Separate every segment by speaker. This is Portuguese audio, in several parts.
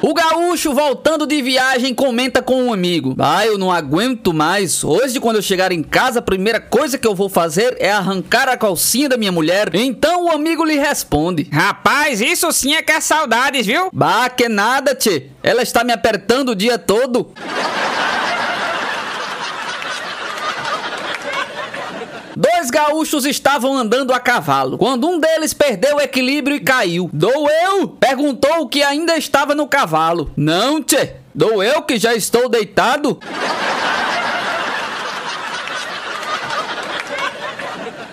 Speaker 1: O gaúcho, voltando de viagem, comenta com um amigo: Ah, eu não aguento mais. Hoje, quando eu chegar em casa, a primeira coisa que eu vou fazer é arrancar a calcinha da minha mulher. Então o amigo lhe responde:
Speaker 2: Rapaz, isso sim é que é saudades, viu?
Speaker 1: Bah, que nada, tchê. Ela está me apertando o dia todo. Dois gaúchos estavam andando a cavalo, quando um deles perdeu o equilíbrio e caiu. Dou eu? Perguntou o que ainda estava no cavalo. Não, tchê. Dou eu que já estou deitado?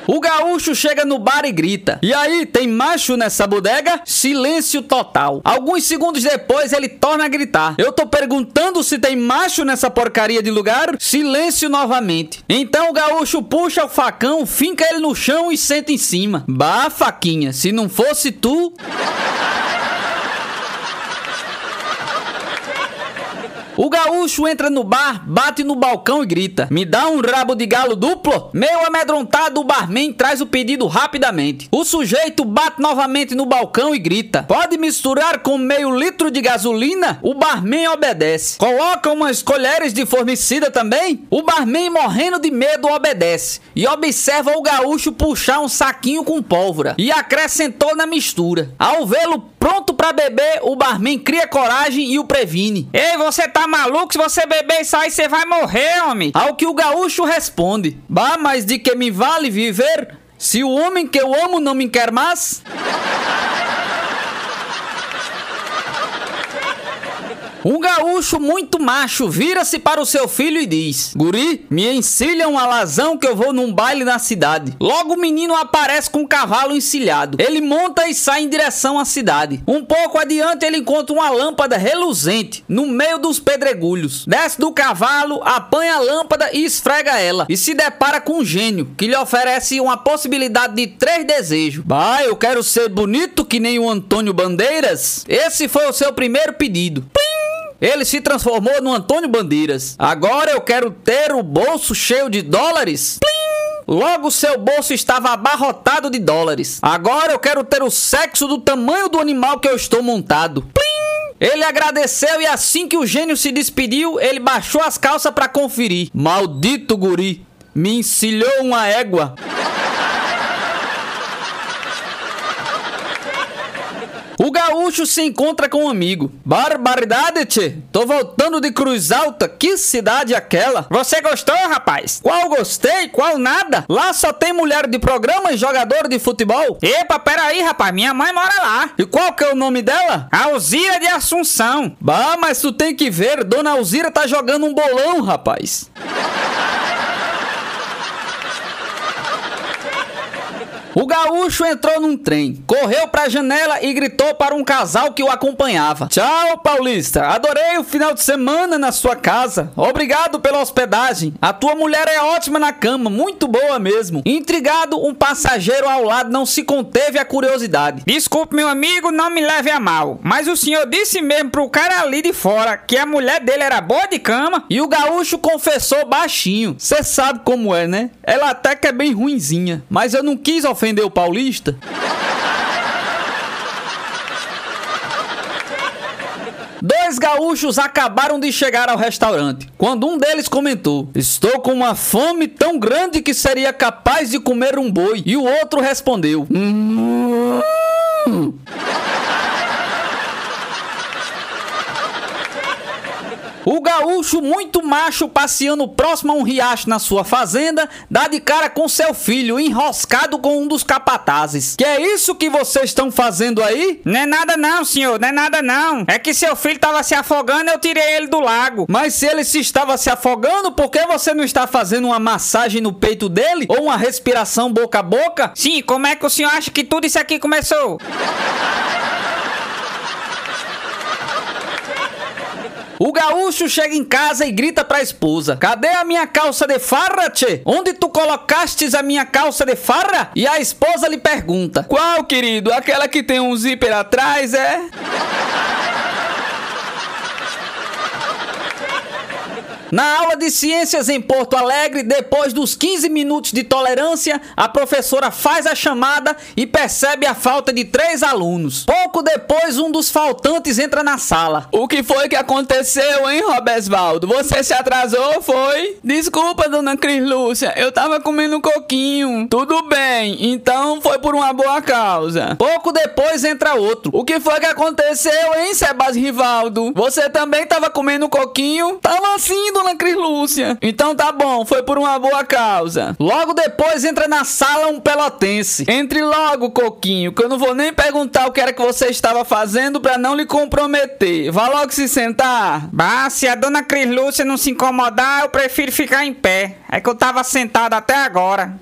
Speaker 1: O gaúcho chega no bar e grita: E aí, tem macho nessa bodega? Silêncio total. Alguns segundos depois ele torna a gritar: Eu tô perguntando se tem macho nessa porcaria de lugar? Silêncio novamente. Então o gaúcho puxa o facão, finca ele no chão e senta em cima. Bah, faquinha, se não fosse tu. O gaúcho entra no bar, bate no balcão e grita: Me dá um rabo de galo duplo? Meio amedrontado, o barman traz o pedido rapidamente. O sujeito bate novamente no balcão e grita: Pode misturar com meio litro de gasolina? O barman obedece. Coloca umas colheres de formicida também? O barman, morrendo de medo, obedece. E observa o gaúcho puxar um saquinho com pólvora. E acrescentou na mistura. Ao vê-lo pronto para beber, o barman cria coragem e o previne.
Speaker 2: Ei, você tá maluco? Se você beber isso aí, você vai morrer, homem.
Speaker 1: Ao que o gaúcho responde: Bah, mas de que me vale viver? Se o homem que eu amo não me quer mais? Um gaúcho muito macho vira-se para o seu filho e diz: Guri, me encilha um alazão que eu vou num baile na cidade. Logo o menino aparece com um cavalo encilhado. Ele monta e sai em direção à cidade. Um pouco adiante ele encontra uma lâmpada reluzente no meio dos pedregulhos. Desce do cavalo, apanha a lâmpada e esfrega ela. E se depara com um gênio que lhe oferece uma possibilidade de três desejos. Bah, eu quero ser bonito que nem o Antônio Bandeiras. Esse foi o seu primeiro pedido. Plim! Ele se transformou no Antônio Bandeiras. Agora eu quero ter o bolso cheio de dólares. Plim! Logo seu bolso estava abarrotado de dólares. Agora eu quero ter o sexo do tamanho do animal que eu estou montado. Plim! Ele agradeceu e assim que o gênio se despediu, ele baixou as calças para conferir. Maldito guri, me encilhou uma égua. O gaúcho se encontra com um amigo. Barbaridade, tchê. Tô voltando de Cruz Alta. Que cidade aquela?
Speaker 2: Você gostou, rapaz?
Speaker 1: Qual gostei, qual nada. Lá só tem mulher de programa e jogador de futebol.
Speaker 2: Epa, peraí, rapaz. Minha mãe mora lá.
Speaker 1: E qual que é o nome dela?
Speaker 2: Alzira de Assunção.
Speaker 1: Bah, mas tu tem que ver. Dona Alzira tá jogando um bolão, rapaz. O gaúcho entrou num trem, correu para a janela e gritou para um casal que o acompanhava: Tchau, Paulista. Adorei o final de semana na sua casa. Obrigado pela hospedagem. A tua mulher é ótima na cama, muito boa mesmo. Intrigado, um passageiro ao lado não se conteve a curiosidade.
Speaker 2: Desculpe, meu amigo, não me leve a mal, mas o senhor disse mesmo pro cara ali de fora que a mulher dele era boa de cama?
Speaker 1: E o gaúcho confessou baixinho. Você sabe como é, né? Ela até que é bem ruinzinha, mas eu não quis ofender ofendeu o paulista? Dois gaúchos acabaram de chegar ao restaurante, quando um deles comentou: Estou com uma fome tão grande que seria capaz de comer um boi. E o outro respondeu: hum... O gaúcho, muito macho, passeando próximo a um riacho na sua fazenda, dá de cara com seu filho, enroscado com um dos capatazes. Que é isso que vocês estão fazendo aí?
Speaker 2: Não é nada não, senhor, não é nada não. É que seu filho estava se afogando, eu tirei ele do lago.
Speaker 1: Mas se ele se estava se afogando, por que você não está fazendo uma massagem no peito dele? Ou uma respiração boca a boca?
Speaker 2: Sim, como é que o senhor acha que tudo isso aqui começou?
Speaker 1: O gaúcho chega em casa e grita pra esposa: Cadê a minha calça de farra, tchê? Onde tu colocastes a minha calça de farra? E a esposa lhe pergunta: Qual, querido? Aquela que tem um zíper atrás, é? Na aula de ciências em Porto Alegre, depois dos 15 minutos de tolerância, a professora faz a chamada e percebe a falta de três alunos. Pouco depois, um dos faltantes entra na sala.
Speaker 2: O que foi que aconteceu, hein, Robesvaldo? Você se atrasou, foi? Desculpa, dona Cris Lúcia, eu tava comendo um coquinho. Tudo bem, então foi por uma boa causa.
Speaker 1: Pouco depois entra outro.
Speaker 2: O que foi que aconteceu, hein, Sebas Rivaldo? Você também tava comendo um coquinho?
Speaker 1: Tava sim, dona Cris Lúcia.
Speaker 2: Então tá bom, foi por uma boa causa.
Speaker 1: Logo depois entra na sala um pelotense.
Speaker 2: Entre logo, Coquinho, que eu não vou nem perguntar o que era que você estava fazendo para não lhe comprometer. Vá logo se sentar.
Speaker 3: Bah, se a dona Cris Lúcia não se incomodar, eu prefiro ficar em pé. É que eu tava sentado até agora.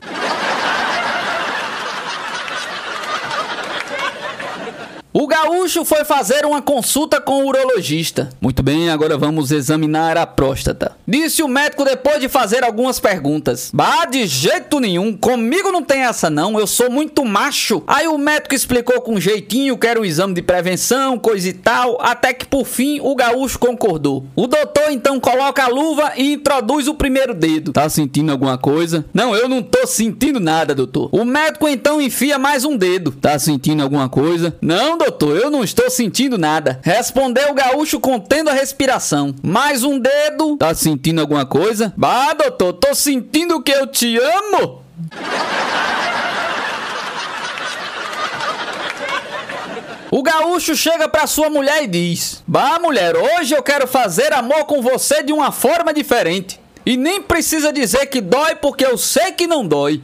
Speaker 1: O gaúcho foi fazer uma consulta com o urologista.
Speaker 2: Muito bem, agora vamos examinar a próstata.
Speaker 1: Disse o médico depois de fazer algumas perguntas. Bah, de jeito nenhum, comigo não tem essa não, eu sou muito macho. Aí o médico explicou com jeitinho que era um exame de prevenção, coisa e tal, até que por fim o gaúcho concordou. O doutor então coloca a luva e introduz o primeiro dedo.
Speaker 2: Tá sentindo alguma coisa?
Speaker 1: Não, eu não tô sentindo nada, doutor. O médico então enfia mais um dedo.
Speaker 2: Tá sentindo alguma coisa?
Speaker 1: Não, doutor, eu não estou sentindo nada. Respondeu o gaúcho contendo a respiração. Mais um dedo.
Speaker 2: Tá sentindo alguma coisa?
Speaker 1: Bah, doutor, tô sentindo que eu te amo. O gaúcho chega pra sua mulher e diz: Bah, mulher, hoje eu quero fazer amor com você de uma forma diferente. E nem precisa dizer que dói, porque eu sei que não dói.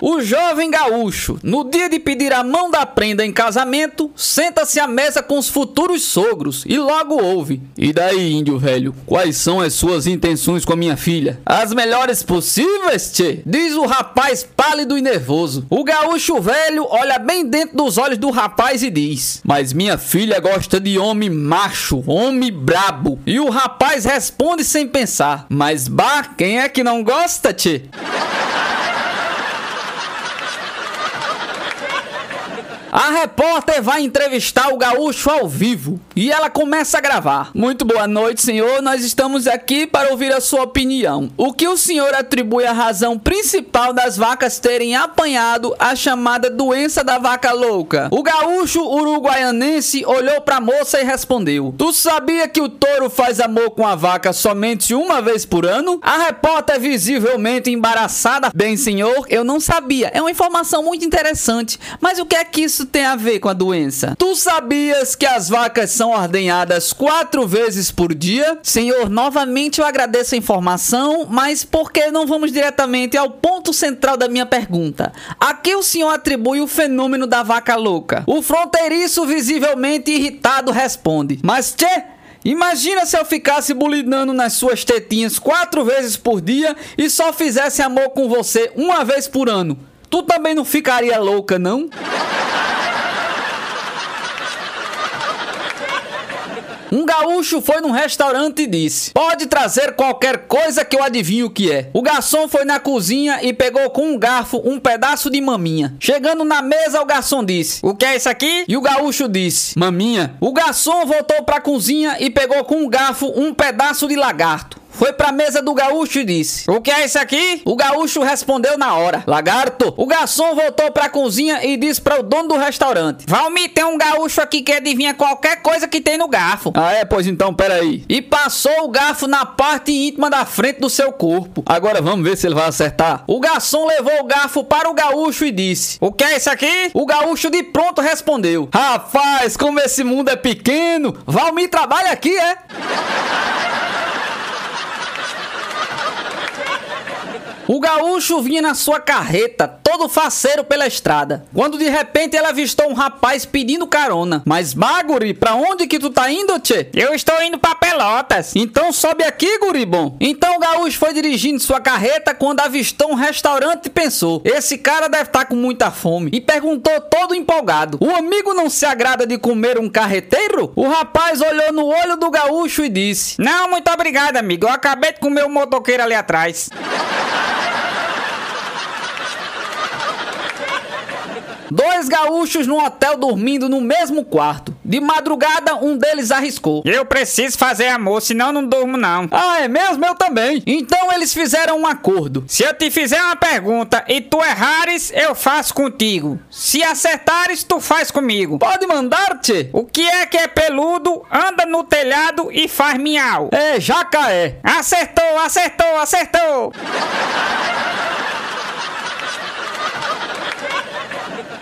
Speaker 1: O jovem gaúcho, no dia de pedir a mão da prenda em casamento, senta-se à mesa com os futuros sogros e logo ouve:
Speaker 2: E daí, índio velho, quais são as suas intenções com a minha filha?
Speaker 1: As melhores possíveis, tchê, diz o rapaz pálido e nervoso. O gaúcho velho olha bem dentro dos olhos do rapaz e diz:
Speaker 2: Mas minha filha gosta de homem macho, homem brabo.
Speaker 1: E o rapaz responde sem pensar: Mas bah, quem é que não gosta, tchê? A repórter vai entrevistar o gaúcho ao vivo e ela começa a gravar.
Speaker 2: Muito boa noite, senhor. Nós estamos aqui para ouvir a sua opinião. O que o senhor atribui a razão principal das vacas terem apanhado a chamada doença da vaca louca?
Speaker 1: O gaúcho uruguaianense olhou para a moça e respondeu: Tu sabia que o touro faz amor com a vaca somente uma vez por ano? A repórter visivelmente embaraçada.
Speaker 4: Bem, senhor, eu não sabia. É uma informação muito interessante. Mas o que é que isso tem a ver com a doença?
Speaker 1: Tu sabias que as vacas são ordenhadas quatro vezes por dia?
Speaker 4: Senhor, novamente eu agradeço a informação, mas por que não vamos diretamente ao ponto central da minha pergunta? A que o senhor atribui o fenômeno da vaca louca?
Speaker 1: O fronteiriço, visivelmente irritado, responde: Mas tchê! Imagina se eu ficasse bulinando nas suas tetinhas quatro vezes por dia e só fizesse amor com você uma vez por ano. Tu também não ficaria louca, não? Um gaúcho foi num restaurante e disse: Pode trazer qualquer coisa que eu adivinho o que é. O garçom foi na cozinha e pegou com um garfo um pedaço de maminha. Chegando na mesa, o garçom disse:
Speaker 3: O que é isso aqui?
Speaker 1: E o gaúcho disse:
Speaker 2: Maminha.
Speaker 1: O garçom voltou pra cozinha e pegou com um garfo um pedaço de lagarto. Foi pra mesa do gaúcho e disse:
Speaker 3: O que é isso aqui?
Speaker 1: O gaúcho respondeu na hora: Lagarto. O garçom voltou pra cozinha e disse para o dono do restaurante:
Speaker 3: Valmir, tem um gaúcho aqui que adivinha qualquer coisa que tem no garfo.
Speaker 2: Ah, é? Pois então, peraí.
Speaker 1: E passou o garfo na parte íntima da frente do seu corpo.
Speaker 2: Agora vamos ver se ele vai acertar.
Speaker 1: O garçom levou o garfo para o gaúcho e disse:
Speaker 3: O que é isso aqui?
Speaker 1: O gaúcho de pronto respondeu:
Speaker 2: Rapaz, como esse mundo é pequeno.
Speaker 1: Valmir trabalha aqui, é? O gaúcho vinha na sua carreta, todo faceiro pela estrada. Quando de repente ele avistou um rapaz pedindo carona. Mas, Maguri, pra onde que tu tá indo, tchê?
Speaker 3: Eu estou indo pra Pelotas.
Speaker 1: Então sobe aqui, guri bom. Então o gaúcho foi dirigindo sua carreta quando avistou um restaurante e pensou: esse cara deve estar tá com muita fome. E perguntou todo empolgado: o amigo não se agrada de comer um carreteiro? O rapaz olhou no olho do gaúcho e disse:
Speaker 3: Não, muito obrigado, amigo. Eu acabei de comer o um motoqueiro ali atrás.
Speaker 1: Dois gaúchos num hotel dormindo no mesmo quarto. De madrugada, um deles arriscou.
Speaker 3: Eu preciso fazer amor, senão não durmo não.
Speaker 1: Ah, é mesmo? Eu também. Então eles fizeram um acordo.
Speaker 3: Se eu te fizer uma pergunta e tu errares, eu faço contigo. Se acertares, tu faz comigo.
Speaker 1: Pode mandar-te?
Speaker 3: O que é que é peludo, anda no telhado e faz miau?
Speaker 1: É jacaé.
Speaker 3: Acertou, acertou, acertou.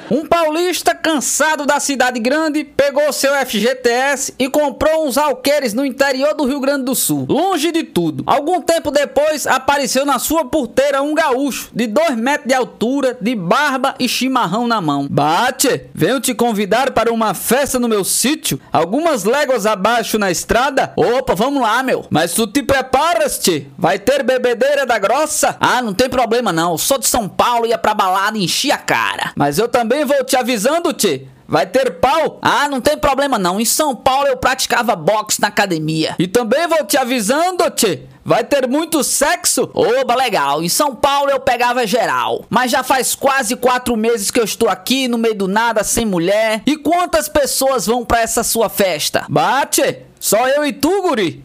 Speaker 1: Um paulista cansado da cidade grande pegou seu FGTS e comprou uns alqueires no interior do Rio Grande do Sul, longe de tudo. Algum tempo depois apareceu na sua porteira um gaúcho de 2 metros de altura, de barba e chimarrão na mão. Bate, venho te convidar para uma festa no meu sítio, algumas léguas abaixo na estrada. Opa, vamos lá, meu. Mas tu te preparas, te? Vai ter bebedeira da grossa? Ah, não tem problema não. Sou de São Paulo, ia pra balada e enchi a cara. Mas eu também vou te avisando, Tchê. Vai ter pau? Ah, não tem problema não. Em São Paulo eu praticava boxe na academia. E também vou te avisando, Tchê. Vai ter muito sexo? Oba, legal. Em São Paulo eu pegava geral. Mas já faz quase quatro meses que eu estou aqui no meio do nada, sem mulher. E quantas pessoas vão pra essa sua festa? Bate! Só eu e tu, guri?